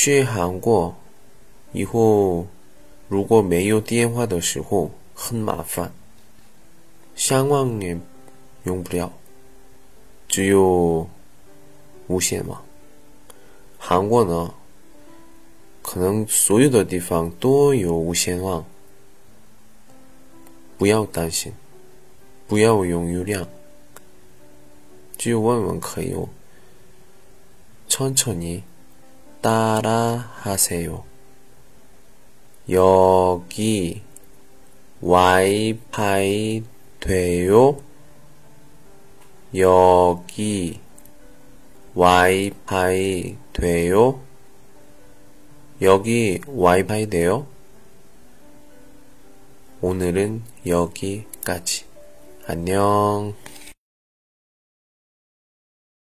去韩国以后，如果没有电话的时候很麻烦，上网也用不了，只有无线网。韩国呢，可能所有的地方都有无线网，不要担心，不要用流量，只有问问可以哦。천천히 따라 하세요. 여기 와이파이 돼요? 여기 와이파이 돼요? 여기 와이파이 돼요? 오늘은 여기까지. 안녕.